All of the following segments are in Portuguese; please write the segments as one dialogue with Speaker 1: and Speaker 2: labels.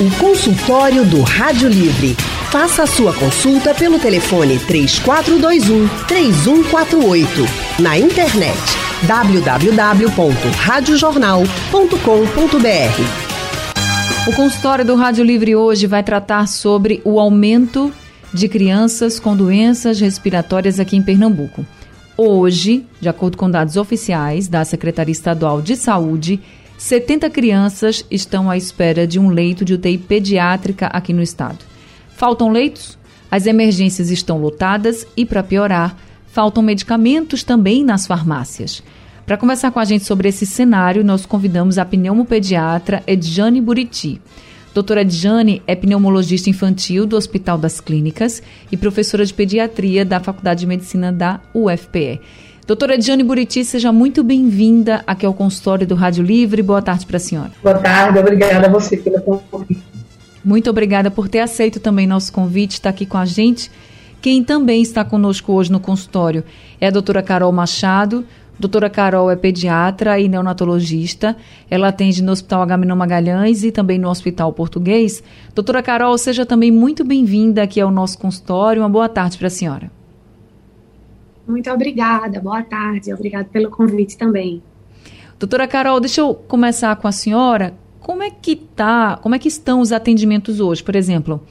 Speaker 1: O consultório do Rádio Livre. Faça a sua consulta pelo telefone 3421 3148. Na internet www.radiojornal.com.br.
Speaker 2: O consultório do Rádio Livre hoje vai tratar sobre o aumento de crianças com doenças respiratórias aqui em Pernambuco. Hoje, de acordo com dados oficiais da Secretaria Estadual de Saúde, 70 crianças estão à espera de um leito de UTI pediátrica aqui no estado. Faltam leitos? As emergências estão lotadas e, para piorar, faltam medicamentos também nas farmácias. Para conversar com a gente sobre esse cenário, nós convidamos a pneumopediatra Edjane Buriti. Doutora Edjane é pneumologista infantil do Hospital das Clínicas e professora de pediatria da Faculdade de Medicina da UFPE. Doutora Diane Buriti, seja muito bem-vinda aqui ao consultório do Rádio Livre. Boa tarde para a senhora.
Speaker 3: Boa tarde, obrigada a você pelo convite.
Speaker 2: Muito obrigada por ter aceito também nosso convite, estar aqui com a gente. Quem também está conosco hoje no consultório é a doutora Carol Machado. Doutora Carol é pediatra e neonatologista. Ela atende no Hospital Agamenon Magalhães e também no Hospital Português. Doutora Carol, seja também muito bem-vinda aqui ao nosso consultório. Uma boa tarde para a senhora.
Speaker 4: Muito obrigada, boa tarde, obrigada pelo convite também.
Speaker 2: Doutora Carol, deixa eu começar com a senhora. Como é que tá, como é que estão os atendimentos hoje? Por exemplo,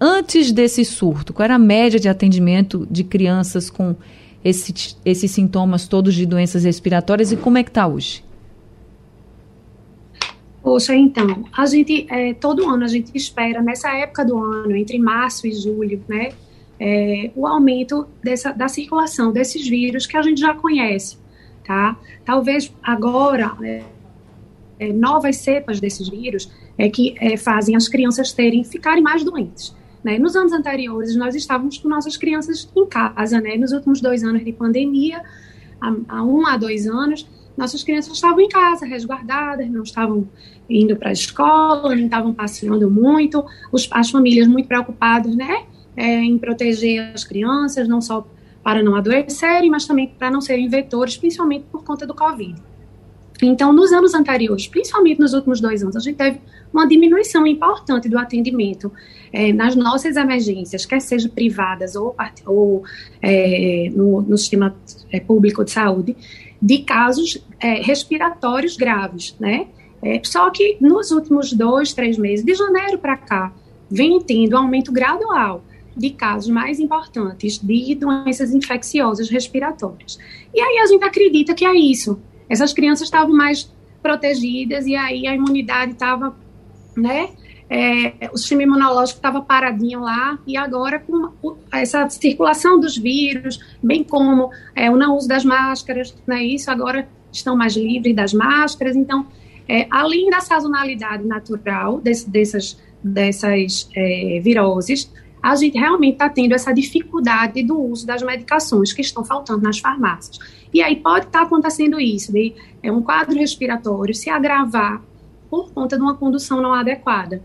Speaker 2: antes desse surto, qual era a média de atendimento de crianças com esse, esses sintomas todos de doenças respiratórias e como é que está hoje?
Speaker 4: Poxa, então, a gente, é, todo ano a gente espera, nessa época do ano, entre março e julho, né, é, o aumento dessa, da circulação desses vírus que a gente já conhece, tá? Talvez agora é, é, novas cepas desses vírus é que é, fazem as crianças terem ficarem mais doentes. Né? Nos anos anteriores nós estávamos com nossas crianças em casa, né? Nos últimos dois anos de pandemia, há, há um a dois anos, nossas crianças estavam em casa, resguardadas, não estavam indo para a escola, não estavam passeando muito, os, as famílias muito preocupadas, né? É, em proteger as crianças, não só para não adoecerem, mas também para não serem vetores, principalmente por conta do Covid. Então, nos anos anteriores, principalmente nos últimos dois anos, a gente teve uma diminuição importante do atendimento é, nas nossas emergências, quer seja privadas ou, ou é, no, no, sistema é, público de saúde, de casos é, respiratórios graves, né? É, só que nos últimos dois, três meses, de janeiro para cá, vem tendo um aumento gradual de casos mais importantes de doenças infecciosas respiratórias. E aí a gente acredita que é isso. Essas crianças estavam mais protegidas e aí a imunidade estava, né? É, o sistema imunológico estava paradinho lá e agora com essa circulação dos vírus, bem como é, o não uso das máscaras, né? Isso agora estão mais livres das máscaras. Então, é, além da sazonalidade natural desse, dessas, dessas é, viroses, a gente realmente está tendo essa dificuldade do uso das medicações que estão faltando nas farmácias. E aí pode estar tá acontecendo isso, de é, um quadro respiratório se agravar por conta de uma condução não adequada.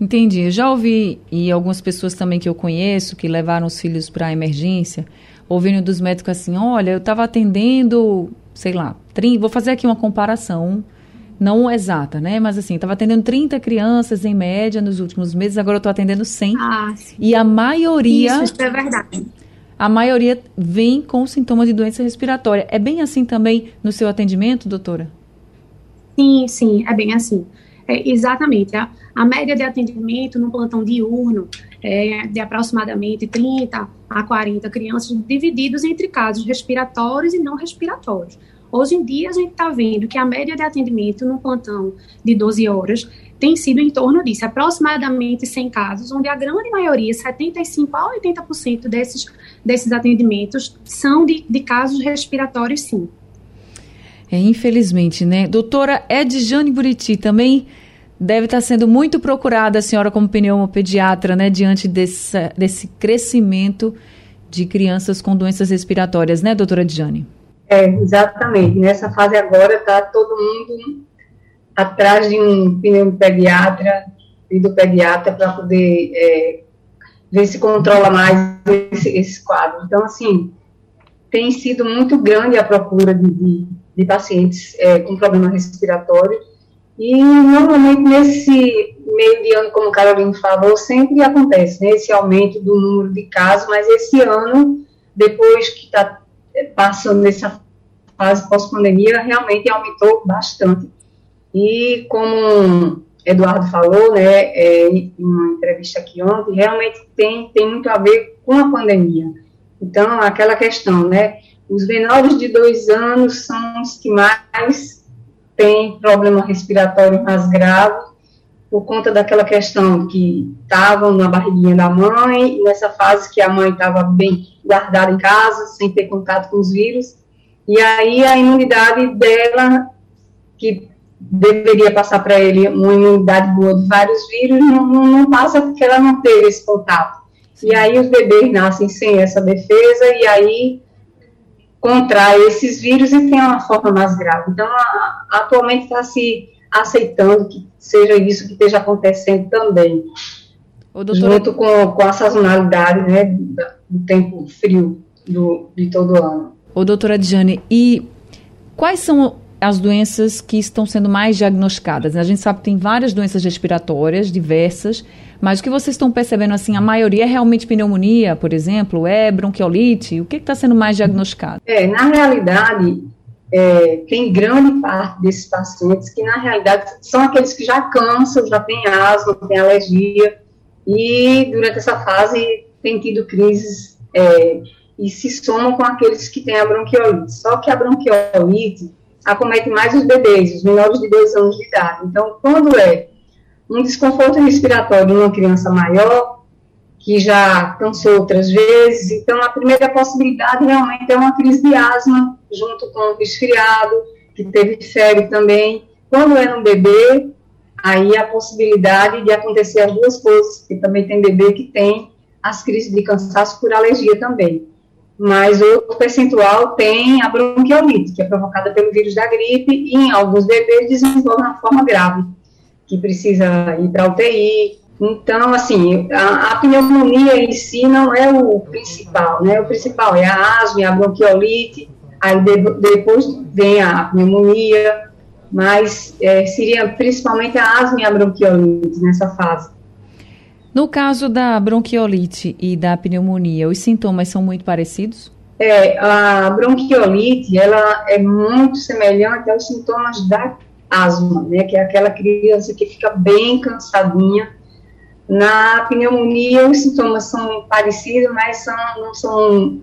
Speaker 2: Entendi. Eu já ouvi, e algumas pessoas também que eu conheço, que levaram os filhos para a emergência, ouvindo dos médicos assim, olha, eu estava atendendo, sei lá, 30, vou fazer aqui uma comparação, não exata, né? Mas assim, estava atendendo 30 crianças em média nos últimos meses, agora eu estou atendendo 100.
Speaker 4: Ah, sim.
Speaker 2: E a maioria.
Speaker 4: Isso, isso é verdade.
Speaker 2: A maioria vem com sintomas de doença respiratória. É bem assim também no seu atendimento, doutora?
Speaker 4: Sim, sim, é bem assim. É, exatamente. A, a, média de atendimento no plantão diurno é de aproximadamente 30 a 40 crianças, divididos entre casos respiratórios e não respiratórios. Hoje em dia, a gente está vendo que a média de atendimento no plantão de 12 horas tem sido em torno disso, aproximadamente 100 casos, onde a grande maioria, 75% a 80% desses, desses atendimentos, são de, de casos respiratórios, sim.
Speaker 2: É, infelizmente, né? Doutora Edjane Buriti, também deve estar sendo muito procurada a senhora como pneumopediatra, né? Diante desse, desse crescimento de crianças com doenças respiratórias, né, doutora Edjane?
Speaker 3: É, exatamente. Nessa fase agora está todo mundo atrás de um pneumopediatra e do pediatra para poder é, ver se controla mais esse, esse, quadro. Então, assim, tem sido muito grande a procura de, de, de pacientes é, com problema respiratório e normalmente nesse, meio de ano, como o Carolina falou, sempre acontece, né, esse aumento do número de casos, mas esse ano, depois que está é, passando essa fase pós-pandemia, realmente aumentou bastante. E como Eduardo falou, né, é, em uma entrevista aqui ontem, realmente tem, tem muito a ver com a pandemia. Então, aquela questão, né, os menores de dois anos são os que mais têm problema respiratório mais grave, por conta daquela questão que estavam na barriguinha da mãe, nessa fase que a mãe estava bem guardada em casa, sem ter contato com os vírus, e aí a imunidade dela, que deveria passar para ele uma imunidade boa de vários vírus, não, não, passa porque ela não teve esse contato. E aí os bebês nascem sem essa defesa e aí contrai esses vírus e tem uma forma mais grave. Então, a, atualmente está se aceitando que seja isso que esteja acontecendo também. Doutora... Junto com, com a sazonalidade né, do tempo frio do, de todo ano.
Speaker 2: Ô, doutora Diane, e quais são as doenças que estão sendo mais diagnosticadas. A gente sabe que tem várias doenças respiratórias, diversas, mas o que vocês estão percebendo, assim, a maioria é realmente pneumonia, por exemplo, é bronquiolite? O que está sendo mais diagnosticado?
Speaker 3: É, na realidade, é, tem grande parte desses pacientes que, na realidade, são aqueles que já cansam, já têm asma, têm alergia, e durante essa fase tem tido crises é, e se somam com aqueles que têm a bronquiolite. Só que a bronquiolite acomete mais os bebês, os menores de dois anos de idade. Então, quando é um desconforto respiratório numa criança maior, que já cansou outras vezes, então a primeira possibilidade realmente é uma crise de asma, junto com o resfriado, que teve febre também. Quando é no bebê, aí a possibilidade de acontecer as duas coisas, porque também tem bebê que tem as crises de cansaço por alergia também mas outro percentual tem a bronquiolite, que é provocada pelo vírus da gripe, e em alguns bebês desenvolve uma forma grave, que precisa ir para UTI. Então, assim, a, a, pneumonia em si não é o principal, né? O principal é a asma, a bronquiolite, aí de, depois vem a pneumonia, mas é, seria principalmente a asma e a bronquiolite nessa fase.
Speaker 2: No caso da bronquiolite e da pneumonia, os sintomas são muito parecidos?
Speaker 3: É, a bronquiolite, ela é muito semelhante aos sintomas da asma, né, que é aquela criança que fica bem cansadinha. Na pneumonia, os sintomas são parecidos, mas são, não são,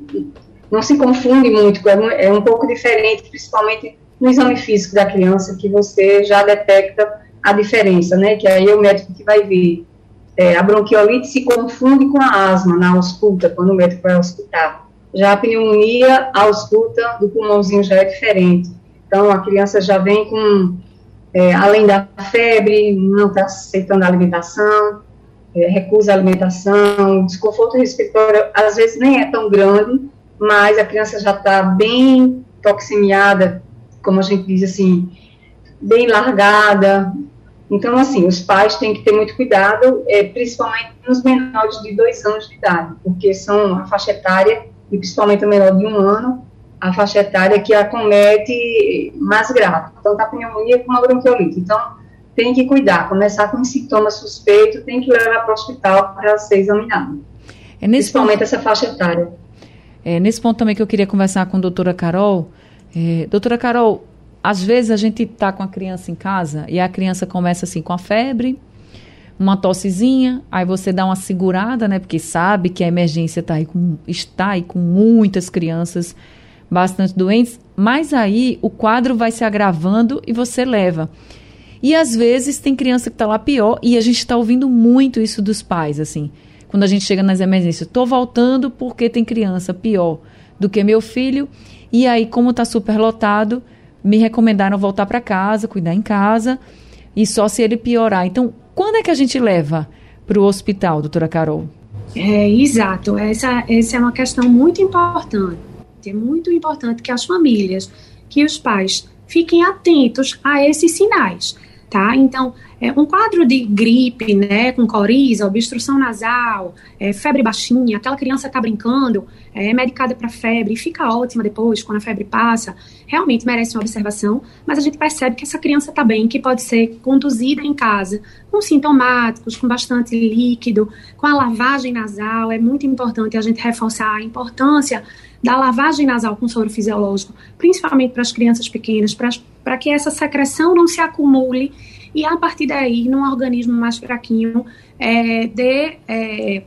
Speaker 3: não se confunde muito, é, é um pouco diferente, principalmente no exame físico da criança, que você já detecta a diferença, né, que aí é o médico que vai ver é, a bronquiolite se confunde com a asma na ausculta, quando o médico vai auscultar. Já a pneumonia, a ausculta do pulmãozinho já é diferente. Então, a criança já vem com, é, além da febre, não está aceitando a alimentação, é, recusa a alimentação, desconforto respiratório, às vezes nem é tão grande, mas a criança já está bem toxemiada, como a gente diz assim, bem largada, então, assim, os pais têm que ter muito cuidado, é, principalmente nos menores de dois anos de idade, porque são a faixa etária, e principalmente o menor de um ano, a faixa etária que acomete mais grave, tanto a pneumonia como a bronquiolite. Então, tem que cuidar, começar com sintomas suspeitos, tem que levar para o hospital para ser examinado. É principalmente ponto, essa faixa etária.
Speaker 2: É nesse ponto também que eu queria conversar com a doutora Carol. É, doutora Carol, às vezes a gente está com a criança em casa e a criança começa assim com a febre, uma tossezinha, aí você dá uma segurada, né? Porque sabe que a emergência tá aí com, está aí com muitas crianças bastante doentes, mas aí o quadro vai se agravando e você leva. E às vezes tem criança que está lá pior e a gente está ouvindo muito isso dos pais, assim. Quando a gente chega nas emergências, estou voltando porque tem criança pior do que meu filho. E aí, como está super lotado, me recomendaram voltar para casa, cuidar em casa, e só se ele piorar. Então, quando é que a gente leva para o hospital, doutora Carol?
Speaker 4: É, exato, essa, essa é uma questão muito importante. É muito importante que as famílias, que os pais fiquem atentos a esses sinais. Tá? Então, é, um quadro de gripe, né, com coriza, obstrução nasal, é, febre baixinha, aquela criança está brincando, é, é medicada para febre e fica ótima depois, quando a febre passa, realmente merece uma observação, mas a gente percebe que essa criança está bem, que pode ser conduzida em casa, com sintomáticos, com bastante líquido, com a lavagem nasal, é muito importante a gente reforçar a importância da lavagem nasal com soro fisiológico, principalmente para as crianças pequenas, para que essa secreção não se acumule e a partir daí, num organismo mais fraquinho, é, de, é,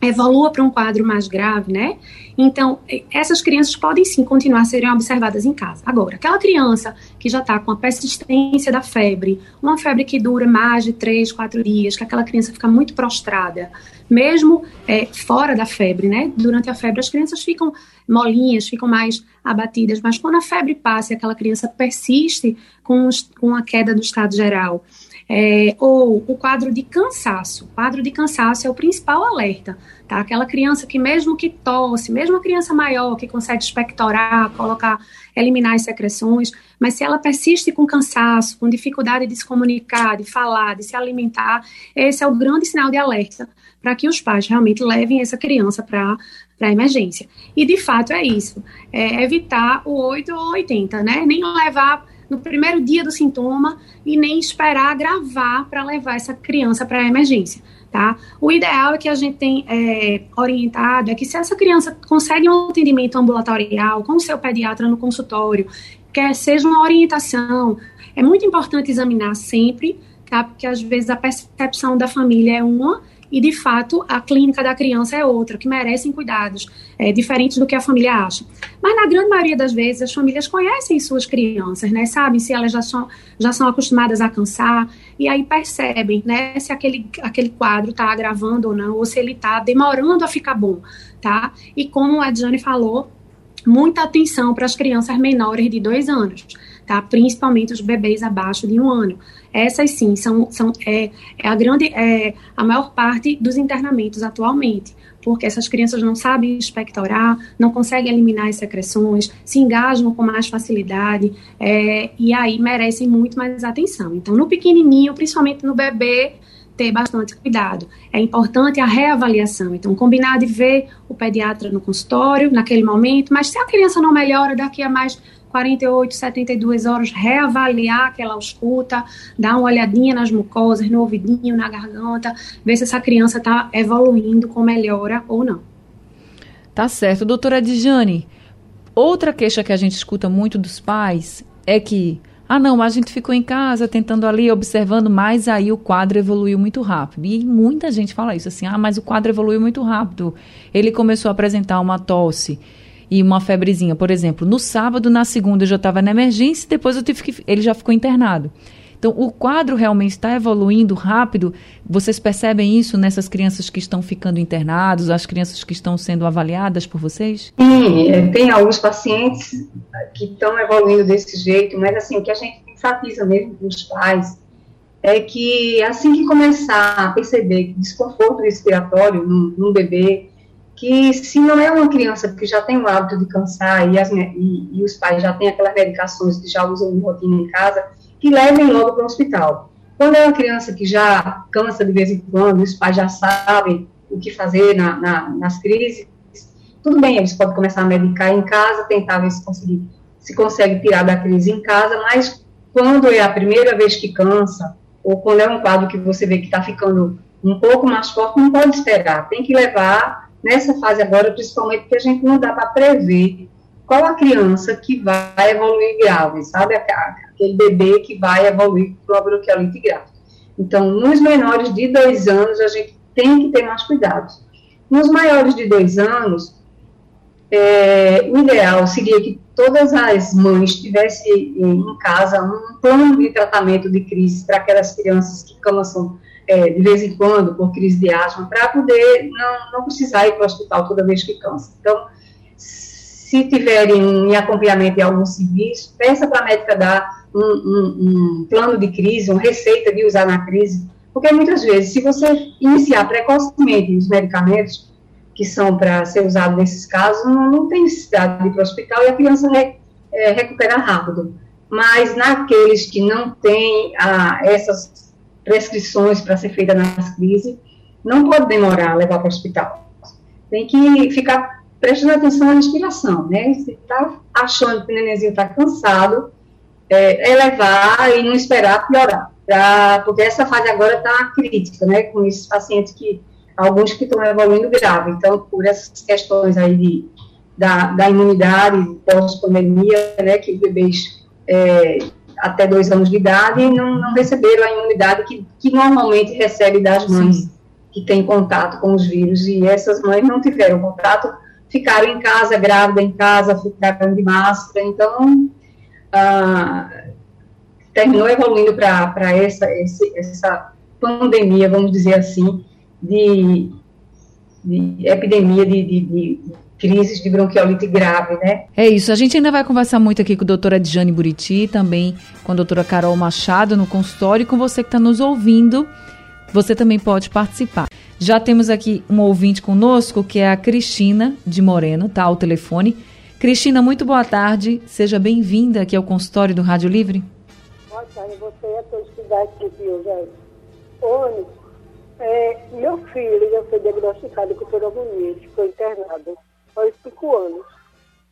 Speaker 4: evolua para um quadro mais grave, né? Então, essas crianças podem sim continuar a serem observadas em casa. Agora, aquela criança que já está com a persistência da febre, uma febre que dura mais de três, quatro dias, que aquela criança fica muito prostrada, mesmo é, fora da febre, né? Durante a febre, as crianças ficam molinhas, ficam mais abatidas, mas quando a febre passa e aquela criança persiste com, com a queda do estado geral, é, ou o quadro de cansaço. O quadro de cansaço é o principal alerta, tá? Aquela criança que mesmo que tosse, mesmo a criança maior que consegue expectorar, colocar, eliminar as secreções, mas se ela persiste com cansaço, com dificuldade de se comunicar, de falar, de se alimentar, esse é o grande sinal de alerta para que os pais realmente levem essa criança para para emergência. E de fato é isso, é evitar o 8 ou 80, né? Nem levar no primeiro dia do sintoma e nem esperar agravar para levar essa criança para emergência. Tá? O ideal é que a gente tem é, orientado é que se essa criança consegue um atendimento ambulatorial com o seu pediatra no consultório, quer seja uma orientação, é muito importante examinar sempre, tá? Porque às vezes a percepção da família é uma e de fato a clínica da criança é outra, que merecem cuidados é, diferentes do que a família acha. Mas na grande maioria das vezes as famílias conhecem suas crianças, né? Sabem se elas já são, já são acostumadas a cansar e aí percebem, né? Se aquele, aquele quadro está agravando ou não, ou se ele está demorando a ficar bom, tá? E como a Jane falou, muita atenção para as crianças menores de dois anos, tá? Principalmente os bebês abaixo de um ano. Essas sim são, são é, é a grande, é, a maior parte dos internamentos atualmente, porque essas crianças não sabem expectorar, não conseguem eliminar as secreções, se engajam com mais facilidade é, e aí merecem muito mais atenção. Então, no pequenininho, principalmente no bebê, ter bastante cuidado. É importante a reavaliação. Então, combinar de ver o pediatra no consultório naquele momento, mas se a criança não melhora daqui a mais 48, 72 horas, reavaliar aquela ausculta, dar uma olhadinha nas mucosas, no ouvidinho, na garganta, ver se essa criança está evoluindo com melhora ou não.
Speaker 2: Tá certo. Doutora Dijane, outra queixa que a gente escuta muito dos pais é que ah, não, a gente ficou em casa tentando ali, observando, mas aí o quadro evoluiu muito rápido. E muita gente fala isso assim: ah, mas o quadro evoluiu muito rápido. Ele começou a apresentar uma tosse e uma febrezinha, por exemplo, no sábado, na segunda eu já estava na emergência, depois eu tive que, ele já ficou internado. Então, o quadro realmente está evoluindo rápido. Vocês percebem isso nessas crianças que estão ficando internados, as crianças que estão sendo avaliadas por vocês?
Speaker 3: Sim, é, tem alguns pacientes que estão evoluindo desse jeito, mas assim, o que a gente enfatiza mesmo com os pais é que assim que começar a perceber desconforto respiratório num, num bebê, que se não é uma criança que já tem o hábito de cansar e, as, e, e os pais já têm aquelas medicações que já usam rotina em casa, que levem logo para o hospital. Quando é uma criança que já cansa de vez em quando, os pais já sabem o que fazer na, na, nas crises, tudo bem, eles podem começar a medicar em casa, tentar ver se, conseguir, se consegue tirar da crise em casa, mas quando é a primeira vez que cansa, ou quando é um quadro que você vê que está ficando um pouco mais forte, não pode esperar, tem que levar nessa fase agora, principalmente porque a gente não dá para prever qual a criança que vai evoluir grave, sabe? Aquele bebê que vai evoluir para a bronquiolite grave. Então, nos menores de dois anos, a gente tem que ter mais cuidados. Nos maiores de dois anos, é, o ideal seria que todas as mães tivessem em casa um plano de tratamento de crise para aquelas crianças que cansam é, de vez em quando, por crise de asma, para poder não, não precisar ir para o hospital toda vez que cansa. Então, se tiverem em acompanhamento de algum serviço, peça para a médica dar um, um, um, plano de crise, uma receita de usar na crise, porque muitas vezes, se você iniciar precocemente os medicamentos que são para ser usados nesses casos, não, não tem necessidade de ir para o hospital e a criança re, é, recupera rápido. mas naqueles que não têm ah, essas prescrições para ser feita nas crises, não pode demorar levar para o hospital. Tem que ficar prestando atenção à respiração, né? Se está achando que o nenenzinho está cansado, é, é, levar e não esperar piorar, pra, porque essa fase agora está crítica, né? Com esses pacientes que, alguns que estão evoluindo grave. Então, por essas questões aí de, da, da imunidade pós-pandemia, né? Que bebês é, até dois anos de idade não, não receberam a imunidade que, que normalmente recebe das mães Sim. que têm contato com os vírus, e essas mães não tiveram contato, ficaram em casa, grávida em casa, ficaram de máscara, então ah, terminou evoluindo para essa, essa pandemia, vamos dizer assim, de, de epidemia de, de, de crises de bronquiolite grave, né?
Speaker 2: É isso. A gente ainda vai conversar muito aqui com a doutora Diane Buriti, também com a doutora Carol Machado no consultório e com você que está nos ouvindo. Você também pode participar. Já temos aqui um ouvinte conosco, que é a Cristina de Moreno, tá? Ao telefone. Cristina, muito boa tarde. Seja bem-vinda aqui ao consultório do Rádio Livre.
Speaker 5: Boa tarde, você é todos que dá aqui, viu, gente? Ônibus, é, meu filho já foi diagnosticado com pneumonia, ficou internado faz cinco anos.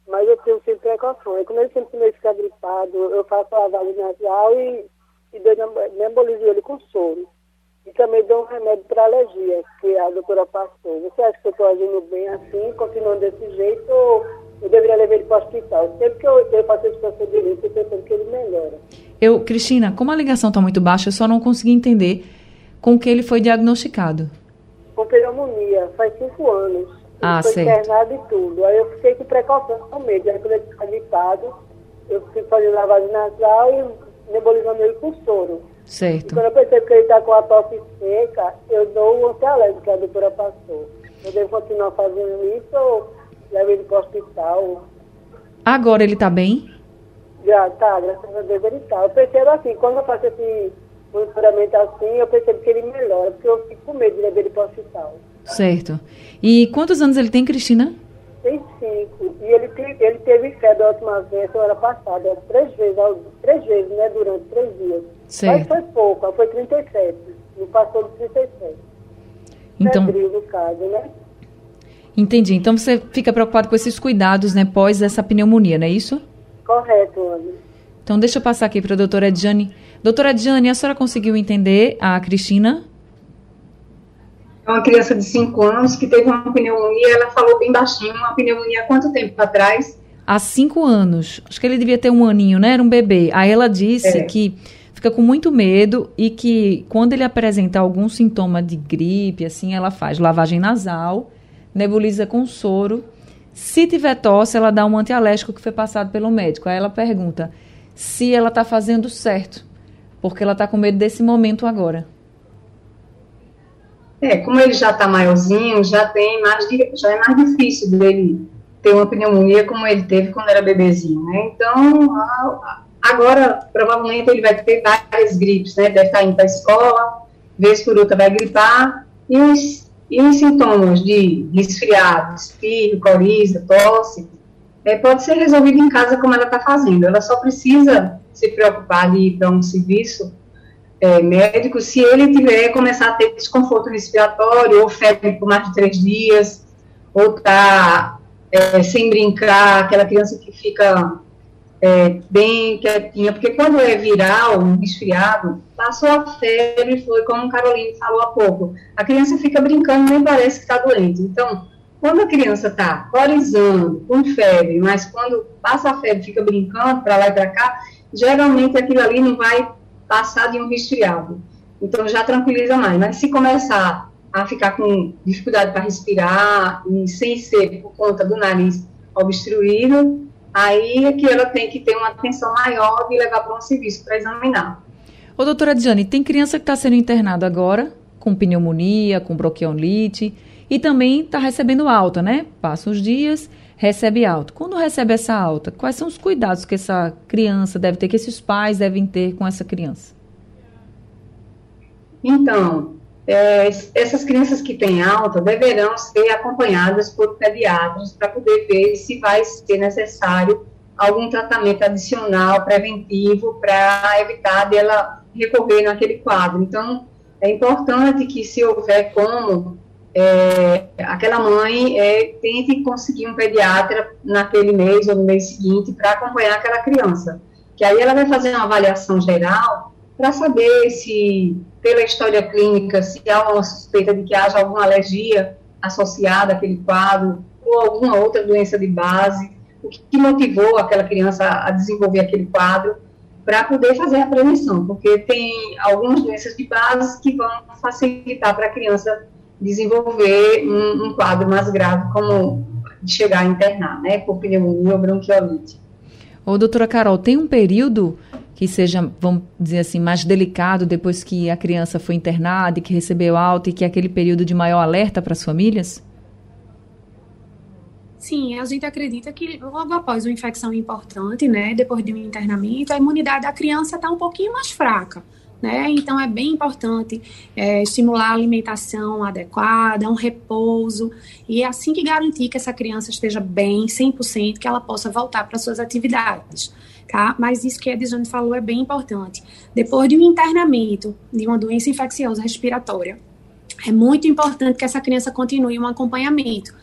Speaker 5: Mas eu tenho sempre precauções. Como ele sempre me fica gripado, eu faço lavagem nasal e, e nebulizo ele com soro. E também dou um remédio para alergia, que a doutora passou. Você acha que eu estou agindo bem assim, continuando desse jeito, ou eu deveria levar ele para o hospital? Sempre que eu, eu faço esse procedimento, eu pensando que ele melhora.
Speaker 2: Eu, Cristina, como a ligação está muito baixa, eu só não consegui entender com que ele foi diagnosticado.
Speaker 5: Com pneumonia, faz cinco anos.
Speaker 2: Ah,
Speaker 5: foi
Speaker 2: certo.
Speaker 5: internado e tudo. Aí eu fiquei com precaução com medo. Aí quando ele fica gripado, eu fui fazer lavagem nasal e nebulizando ele com soro.
Speaker 2: Certo.
Speaker 5: E quando eu percebo que ele está com a tosse seca, eu dou o antialérgico que a doutora passou. Eu devo continuar fazendo isso ou levo ele para o hospital?
Speaker 2: Agora ele está bem?
Speaker 5: Já tá, graças a Deus ele está. Eu percebo assim, quando eu faço esse monitoramento assim, eu percebo que ele melhora, porque eu fico com medo de levar ele para o hospital.
Speaker 2: Certo. E quantos anos ele tem, Cristina?
Speaker 5: Tem cinco. E ele, ele teve febre a última vez, semana passada, três vezes, três vezes, né, durante três dias.
Speaker 2: Certo.
Speaker 5: Mas foi pouco, foi 37. Não passou de 37.
Speaker 2: Então,
Speaker 5: Febril, no caso, né?
Speaker 2: Entendi. Então você fica preocupado com esses cuidados, né, pós essa pneumonia, não é isso?
Speaker 5: Correto, Ana.
Speaker 2: Então deixa eu passar aqui para a doutora Edjane. Doutora Edjane, a senhora conseguiu entender a Cristina?
Speaker 3: Uma criança de 5 anos que teve uma pneumonia, ela falou bem baixinho, uma pneumonia há quanto tempo atrás?
Speaker 2: Há 5 anos. Acho que ele devia ter um aninho, né? Era um bebê. Aí ela disse
Speaker 3: É.
Speaker 2: que fica com muito medo e que quando ele apresentar algum sintoma de gripe, assim, ela faz lavagem nasal, nebuliza com soro. Se tiver tosse, ela dá um antialérgico que foi passado pelo médico. Aí ela pergunta se ela está fazendo certo, porque ela está com medo desse momento agora.
Speaker 3: É, como ele já está maiorzinho, já tem mais, já é mais difícil dele ter uma pneumonia como ele teve quando era bebezinho, né? Então, agora, provavelmente ele vai ter várias gripes, né? Deve estar indo para a escola, vez por outra vai gripar, e os, e os sintomas de resfriado, espirro, coriza, tosse, é, pode ser resolvido em casa como ela está fazendo. Ela só precisa se preocupar de ir para um serviço é, médico se ele tiver começar a ter desconforto respiratório ou febre por mais de três dias ou tá é, sem brincar, aquela criança que fica é, bem quietinha, porque quando é viral, um resfriado, passou a febre, foi como o Caroline falou há pouco, a criança fica brincando, nem parece que está doente. Então, quando a criança está corizando, com febre, mas quando passa a febre, fica brincando para lá e para cá, geralmente aquilo ali não vai passar de um resfriado. Então já tranquiliza mais. Mas se começar a ficar com dificuldade para respirar e sem ser por conta do nariz obstruído, aí é que ela tem que ter uma atenção maior de levar para um serviço para examinar.
Speaker 2: Ô, doutora Diane, tem criança que está sendo internada agora com pneumonia, com bronquiolite e também está recebendo alta, né? Passa os dias, recebe alta. Quando recebe essa alta, quais são os cuidados que essa criança deve ter, que esses pais devem ter com essa criança?
Speaker 3: Então, é, essas crianças que têm alta deverão ser acompanhadas por pediatras para poder ver se vai ser necessário algum tratamento adicional, preventivo, para evitar dela recorrer naquele quadro. Então, é importante que, se houver como, é, aquela mãe é, tente conseguir um pediatra naquele mês ou no mês seguinte para acompanhar aquela criança. Que aí ela vai fazer uma avaliação geral para saber se, pela história clínica, se há uma suspeita de que haja alguma alergia associada àquele quadro ou alguma outra doença de base, o que motivou aquela criança a desenvolver aquele quadro para poder fazer a prevenção, porque tem algumas doenças de base que vão facilitar para a criança desenvolver um, um, quadro mais grave, como chegar a internar, né, por pneumonia ou bronquiolite.
Speaker 2: Ô, doutora Carol, tem um período que seja, vamos dizer assim, mais delicado depois que a criança foi internada e que recebeu alta e que é aquele período de maior alerta para as famílias?
Speaker 4: Sim, a gente acredita que logo após uma infecção importante, né, depois de um internamento, a imunidade da criança está um pouquinho mais fraca. Né? Então é bem importante é, estimular a alimentação adequada, um repouso, e é assim que garantir que essa criança esteja bem, 100%, que ela possa voltar para suas atividades. Tá? Mas isso que a Edjane falou é bem importante. Depois de um internamento de uma doença infecciosa respiratória, é muito importante que essa criança continue um acompanhamento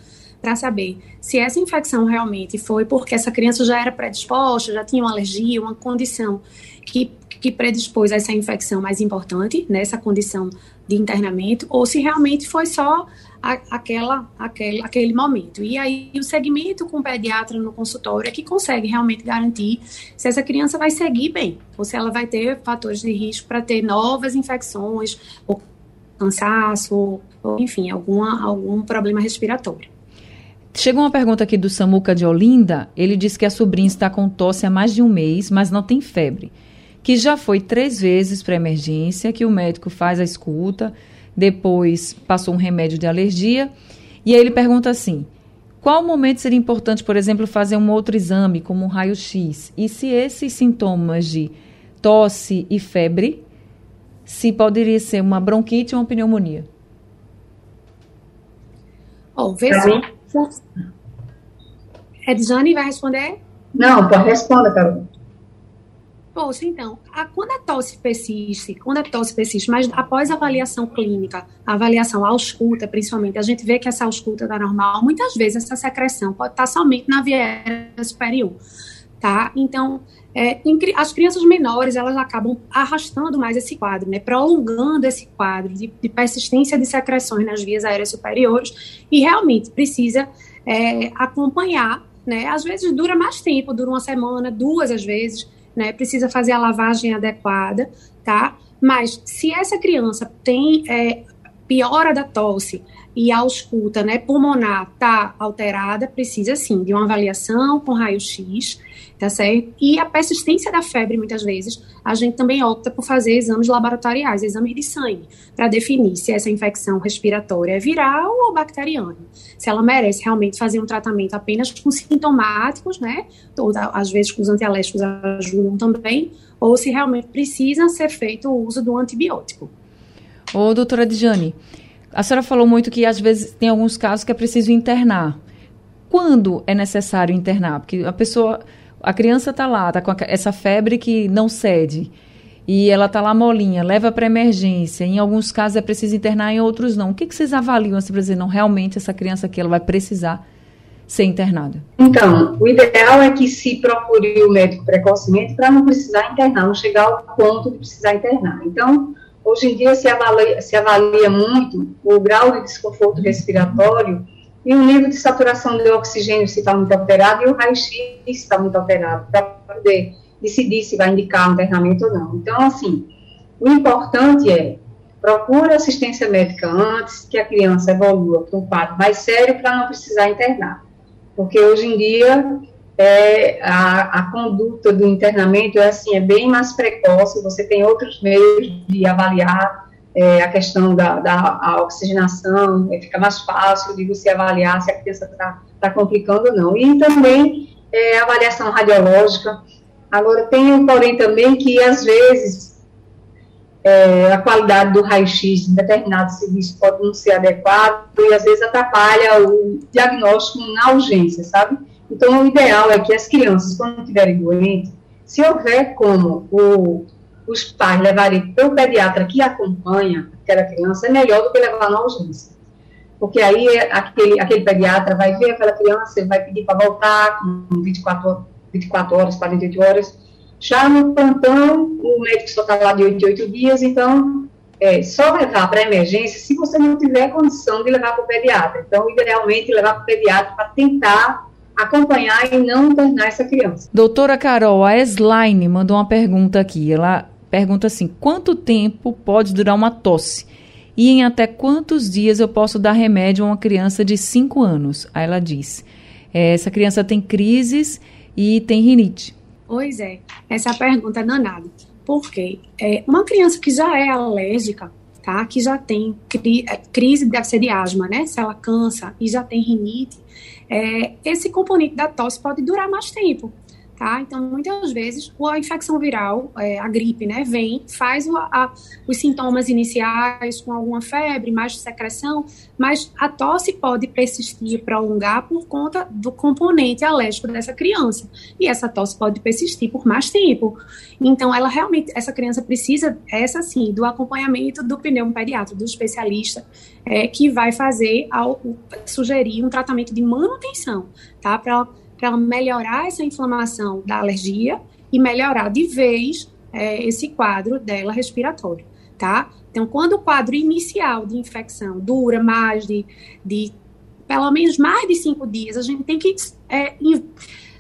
Speaker 4: para saber se essa infecção realmente foi porque essa criança já era predisposta, já tinha uma alergia, uma condição que, que predispôs a essa infecção mais importante, nessa condição de internamento, ou se realmente foi só a, aquela, aquele, aquele momento. E aí o segmento com o pediatra no consultório é que consegue realmente garantir se essa criança vai seguir bem, ou se ela vai ter fatores de risco para ter novas infecções, ou cansaço, ou, ou enfim, alguma, algum problema respiratório.
Speaker 2: Chegou uma pergunta aqui do Samuca de Olinda. Ele diz que a sobrinha está com tosse há mais de um mês, mas não tem febre. Que já foi três vezes para emergência, que o médico faz a escuta, depois passou um remédio de alergia. E aí ele pergunta assim: qual momento seria importante, por exemplo, fazer um outro exame, como um raio-x? E se esses sintomas de tosse e febre, se poderia ser uma bronquite ou uma pneumonia?
Speaker 4: Vê se Edjane vai responder?
Speaker 3: Não, pode responder, Carol.
Speaker 4: Poxa, então, a, quando a tosse persiste, quando a tosse persiste, mas após a avaliação clínica, a avaliação ausculta, principalmente, a gente vê que essa ausculta está normal, muitas vezes essa secreção pode estar somente na via superior, tá? Então, é, as crianças menores, elas acabam arrastando mais esse quadro, né, prolongando esse quadro de, de persistência de secreções nas vias aéreas superiores e realmente precisa é, acompanhar, né, às vezes dura mais tempo, dura uma semana, duas às vezes, né, precisa fazer a lavagem adequada, tá, mas se essa criança tem é, piora da tosse e a ausculta né, pulmonar está alterada, precisa sim de uma avaliação com raio-x, tá certo? E a persistência da febre, muitas vezes, a gente também opta por fazer exames laboratoriais, exames de sangue, para definir se essa infecção respiratória é viral ou bacteriana. Se ela merece realmente fazer um tratamento apenas com sintomáticos, né? Ou, às vezes os antialérgicos ajudam também, ou se realmente precisa ser feito o uso do antibiótico.
Speaker 2: Ô, doutora Dijane, a senhora falou muito que às vezes tem alguns casos que é preciso internar. Quando é necessário internar? Porque a pessoa a criança está lá, está com essa febre que não cede. E ela está lá molinha, leva para emergência. Em alguns casos é preciso internar, em outros não. O que, que vocês avaliam assim, para dizer, não, realmente essa criança aqui ela vai precisar ser internada?
Speaker 3: Então, o ideal é que se procure o médico precocemente para não precisar internar, não chegar ao ponto de precisar internar. Então, hoje em dia se avalia, se avalia muito o grau de desconforto respiratório e o nível de saturação de oxigênio se está muito alterado e o raio-x está muito alterado, para poder decidir se vai indicar um internamento ou não. Então, assim, o importante é procure assistência médica antes que a criança evolua para um quadro mais sério para não precisar internar. Porque hoje em dia é, a, a, conduta do internamento é assim, é bem mais precoce, você tem outros meios de avaliar é, a questão da, da oxigenação, é, fica mais fácil de você avaliar se a criança está tá complicando ou não. E também é, avaliação radiológica. Agora, tem porém também que, às vezes, é, a qualidade do raio-x em determinado serviço pode não ser adequado e, às vezes, atrapalha o diagnóstico na urgência, sabe? Então, o ideal é que as crianças, quando estiverem doentes, se houver como o, os pais levarem para o pediatra que acompanha aquela criança, é melhor do que levar na urgência. Porque aí aquele, aquele pediatra vai ver aquela criança, vai pedir para voltar com 24, 24 horas, 48 horas. Já no plantão, o médico só está lá de 8 em 8 dias, então é, só levar para emergência se você não tiver condição de levar para o pediatra. Então, idealmente, levar para o pediatra para tentar acompanhar e não internar essa criança.
Speaker 2: Doutora Carol, a Slaine mandou uma pergunta aqui. Ela pergunta assim: quanto tempo pode durar uma tosse? E em até quantos dias eu posso dar remédio a uma criança de 5 anos? Aí ela diz: é, essa criança tem crises e tem rinite.
Speaker 4: Pois é, essa pergunta é danada. Por quê? É, uma criança que já é alérgica, tá? Que já tem cri é, crise, deve ser de asma, né? Se ela cansa e já tem rinite, é, esse componente da tosse pode durar mais tempo tá? Então, muitas vezes, a infecção viral, é, a gripe, né, vem, faz o, a, os sintomas iniciais com alguma febre, mais secreção, mas a tosse pode persistir, prolongar por conta do componente alérgico dessa criança. E essa tosse pode persistir por mais tempo. Então, ela realmente, essa criança precisa, essa sim, do acompanhamento do pneumopediatra, do especialista, é, que vai fazer, ao, sugerir um tratamento de manutenção, tá? Para para melhorar essa inflamação da alergia e melhorar de vez é, esse quadro dela respiratório, tá? Então, quando o quadro inicial de infecção dura mais de, de pelo menos mais de cinco dias, a gente tem que é,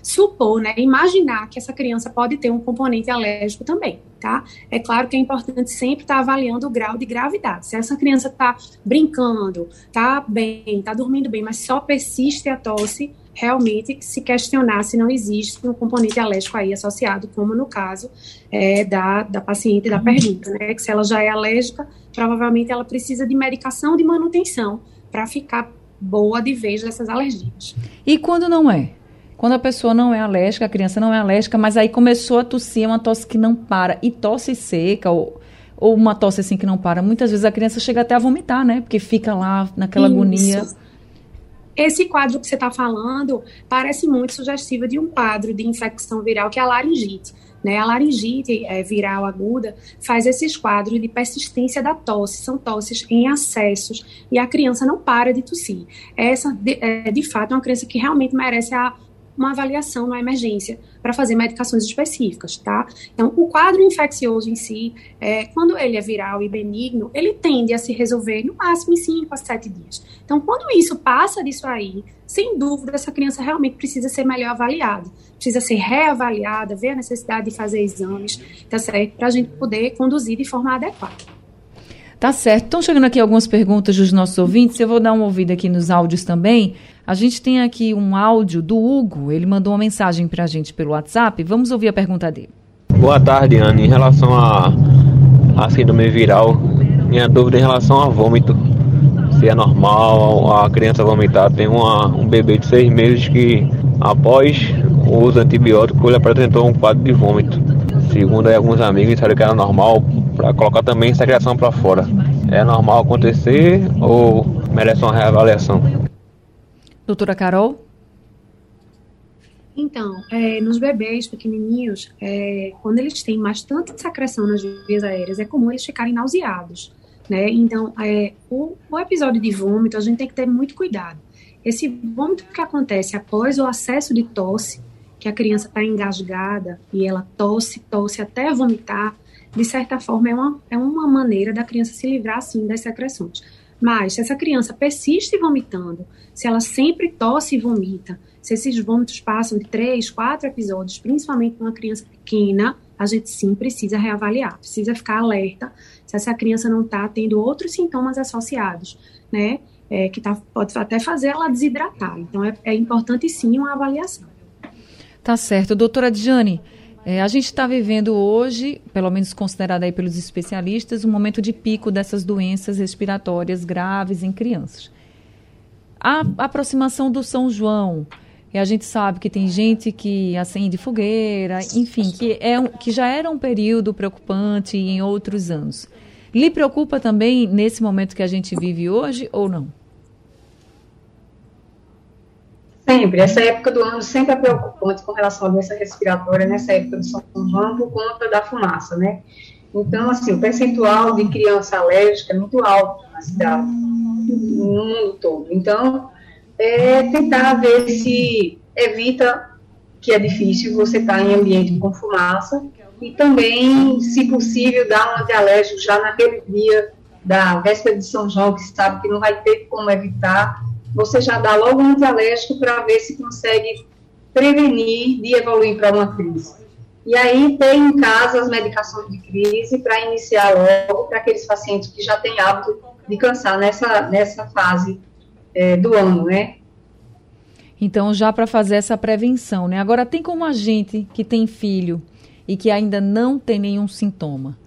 Speaker 4: supor, né, imaginar que essa criança pode ter um componente alérgico também, tá? É claro que é importante sempre estar tá avaliando o grau de gravidade. Se essa criança está brincando, está bem, está dormindo bem, mas só persiste a tosse, realmente se questionar se não existe um componente alérgico aí associado, como no caso é, da, da paciente da uhum. pergunta, né? Que se ela já é alérgica, provavelmente ela precisa de medicação de manutenção para ficar boa de vez dessas alergias.
Speaker 2: E quando não é? Quando a pessoa não é alérgica, a criança não é alérgica, mas aí começou a tossir, é uma tosse que não para, e tosse seca, ou, ou uma tosse assim que não para, muitas vezes a criança chega até a vomitar, né? Porque fica lá naquela Isso. agonia.
Speaker 4: Esse quadro que você está falando parece muito sugestivo de um quadro de infecção viral que é a laringite. Né? A laringite é, viral aguda faz esses quadros de persistência da tosse, são tosses em acessos e a criança não para de tossir. Essa, de, é, de fato, é uma criança que realmente merece a uma avaliação na emergência para fazer medicações específicas, tá? Então, o quadro infeccioso em si, é, quando ele é viral e benigno, ele tende a se resolver no máximo em 5 a 7 dias. Então, quando isso passa disso aí, sem dúvida, essa criança realmente precisa ser melhor avaliada, precisa ser reavaliada, ver a necessidade de fazer exames, tá certo? Para a gente poder conduzir de forma adequada.
Speaker 2: Tá certo. Estão chegando aqui algumas perguntas dos nossos ouvintes. Eu vou dar uma ouvida aqui nos áudios também. A gente tem aqui um áudio do Hugo. Ele mandou uma mensagem para a gente pelo WhatsApp. Vamos ouvir a pergunta dele.
Speaker 6: Boa tarde, Anne. Em relação a, a síndrome viral, minha dúvida em relação a vômito. Se é normal a criança vomitar. Tem uma, um bebê de seis meses que, após o uso antibiótico, ele apresentou um quadro de vômito. Segundo alguns amigos, disseram que era normal para colocar também secreção para fora. É normal acontecer ou merece uma reavaliação?
Speaker 2: Doutora Carol?
Speaker 4: Então, é, nos bebês pequenininhos, é, quando eles têm bastante secreção nas vias aéreas, é comum eles ficarem nauseados, né? Então, é, o, o episódio de vômito, a gente tem que ter muito cuidado. Esse vômito que acontece após o acesso de tosse, que a criança está engasgada e ela tosse, tosse até vomitar, de certa forma é uma, é uma maneira da criança se livrar, assim, das secreções. Mas, se essa criança persiste vomitando, se ela sempre tosse e vomita, se esses vômitos passam de três, quatro episódios, principalmente numa criança pequena, a gente sim precisa reavaliar, precisa ficar alerta se essa criança não está tendo outros sintomas associados, né? É, que tá, pode até fazer ela desidratar. Então, é, é importante sim uma avaliação.
Speaker 2: Tá certo. Doutora Diane, é, a gente está vivendo hoje, pelo menos considerado aí pelos especialistas, um momento de pico dessas doenças respiratórias graves em crianças. A aproximação do São João, e a gente sabe que tem gente que acende fogueira, enfim, que, é um, que já era um período preocupante em outros anos. Lhe preocupa também nesse momento que a gente vive hoje ou não?
Speaker 3: Sempre, essa época do ano sempre é preocupante com relação à doença respiratória, nessa época do São João, por conta da fumaça, né? Então, assim, o percentual de criança alérgica é muito alto na cidade, no mundo todo. Então, é tentar ver se evita, que é difícil, você estar tá em ambiente com fumaça, e também, se possível, dar um antialérgico já naquele dia da véspera de São João, que sabe que não vai ter como evitar você já dá logo um antialérgico para ver se consegue prevenir de evoluir para uma crise. E aí tem em casa as medicações de crise para iniciar logo para aqueles pacientes que já têm hábito de cansar nessa, nessa fase é, do ano, né?
Speaker 2: Então, já para fazer essa prevenção, né? Agora, tem como a gente que tem filho e que ainda não tem nenhum sintoma,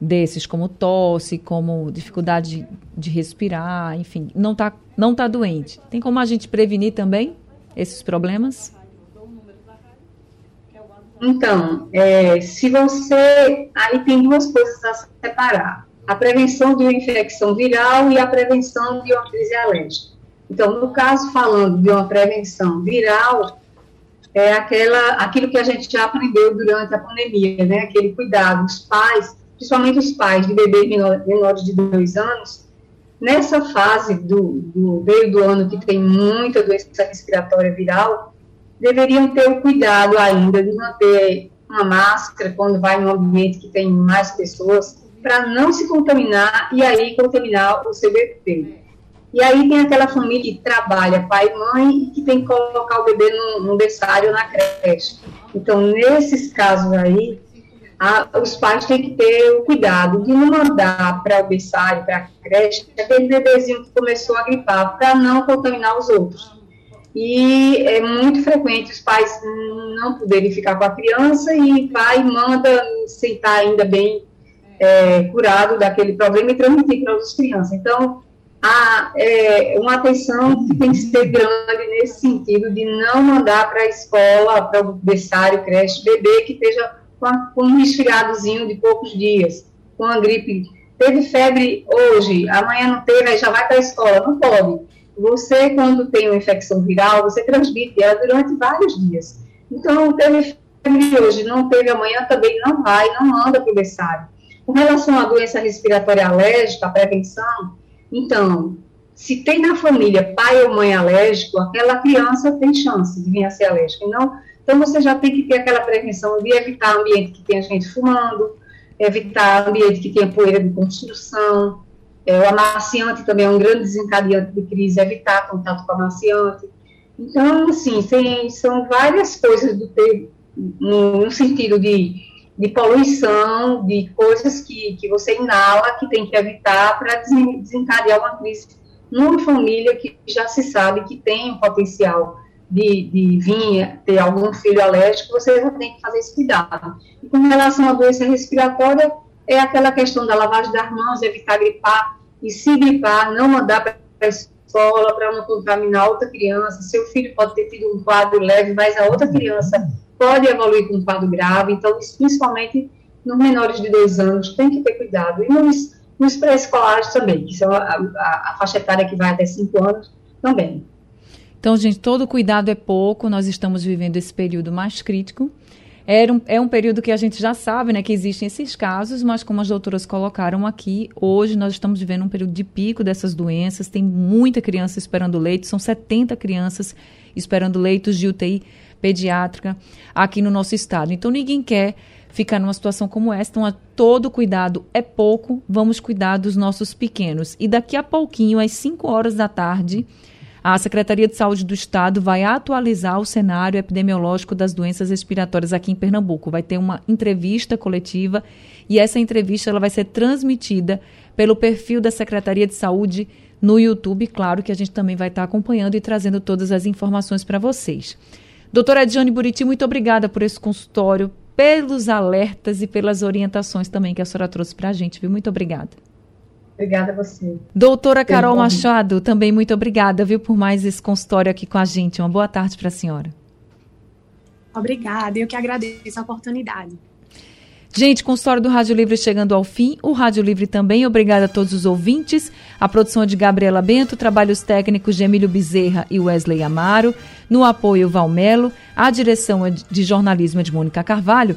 Speaker 2: desses, como tosse, como dificuldade de, de respirar, enfim, não está não tá doente. Tem como a gente prevenir também esses problemas?
Speaker 3: Então, é, se você. Aí tem duas coisas a separar: a prevenção de uma infecção viral e a prevenção de uma crise alérgica. Então, no caso, falando de uma prevenção viral, é aquela, aquilo que a gente já aprendeu durante a pandemia, né? Aquele cuidado dos pais principalmente os pais de bebês menores de dois anos, nessa fase do, do meio do ano que tem muita doença respiratória viral, deveriam ter o cuidado ainda de manter uma máscara quando vai em um ambiente que tem mais pessoas, para não se contaminar e aí contaminar o seu bebê. E aí tem aquela família que trabalha, pai e mãe, e que tem que colocar o bebê no, no berçário na creche. Então, nesses casos aí, a, os pais têm que ter o cuidado de não mandar para o berçário, para a creche, aquele bebezinho que começou a gripar, para não contaminar os outros. E é muito frequente os pais não poderem ficar com a criança e pai manda sentar ainda bem é, curado daquele problema e transmitir para as crianças. Então, há é, uma atenção que tem que ser grande nesse sentido de não mandar para a escola, para o berçário, creche, bebê que esteja com, um resfriadozinho de poucos dias, com a gripe. Teve febre hoje, amanhã não teve, aí já vai para a escola. Não pode. Você, quando tem uma infecção viral, você transmite ela durante vários dias. Então, teve febre hoje, não teve amanhã, também não vai, não anda para o berçário. Com relação à doença respiratória alérgica, a prevenção, então, se tem na família pai ou mãe alérgico, aquela criança tem chance de vir a ser alérgica. Não, então, você já tem que ter aquela prevenção de evitar ambiente que tenha gente fumando, evitar ambiente que tenha poeira de construção. É, o amaciante também é um grande desencadeante de crise, evitar contato com amaciante. Então, assim, tem, são várias coisas do ter, no, no sentido de, de poluição, de coisas que, que você inala, que tem que evitar para desencadear uma crise numa família que já se sabe que tem um potencial de, de vir ter algum filho alérgico, você já tem que fazer esse cuidado. E com relação à doença respiratória, é aquela questão da lavagem das mãos, evitar gripar, e se gripar, não mandar para a escola para não contaminar outra criança. Seu filho pode ter tido um quadro leve, mas a outra criança pode evoluir com um quadro grave, então, principalmente nos menores de dois anos, tem que ter cuidado. E nos, nos pré-escolares também, que são a, a, a faixa etária que vai até cinco anos, também.
Speaker 2: Então, gente, todo cuidado é pouco. Nós estamos vivendo esse período mais crítico. Era um, é um período que a gente já sabe né, que existem esses casos, mas como as doutoras colocaram aqui, hoje nós estamos vivendo um período de pico dessas doenças. Tem muita criança esperando leite, são 70 crianças esperando leitos de UTI pediátrica aqui no nosso estado. Então ninguém quer ficar numa situação como essa. Então, todo cuidado é pouco. Vamos cuidar dos nossos pequenos. E daqui a pouquinho, às 5 horas da tarde, a Secretaria de Saúde do Estado vai atualizar o cenário epidemiológico das doenças respiratórias aqui em Pernambuco. Vai ter uma entrevista coletiva e essa entrevista ela vai ser transmitida pelo perfil da Secretaria de Saúde no YouTube. Claro que a gente também vai estar acompanhando e trazendo todas as informações para vocês. Doutora Ediane Buriti, muito obrigada por esse consultório, pelos alertas e pelas orientações também que a senhora trouxe para a gente, viu? Muito obrigada.
Speaker 3: Obrigada a você.
Speaker 2: Doutora Carol Machado, também muito obrigada, viu, por mais esse consultório aqui com a gente. Uma boa tarde para a senhora.
Speaker 4: Obrigada, eu que agradeço a oportunidade.
Speaker 2: Gente, consultório do Rádio Livre chegando ao fim. O Rádio Livre também. Obrigada a todos os ouvintes. A produção é de Gabriela Bento, trabalhos técnicos de Emílio Bezerra e Wesley Amaro. No apoio, Valmelo. A direção é de jornalismo é de Mônica Carvalho.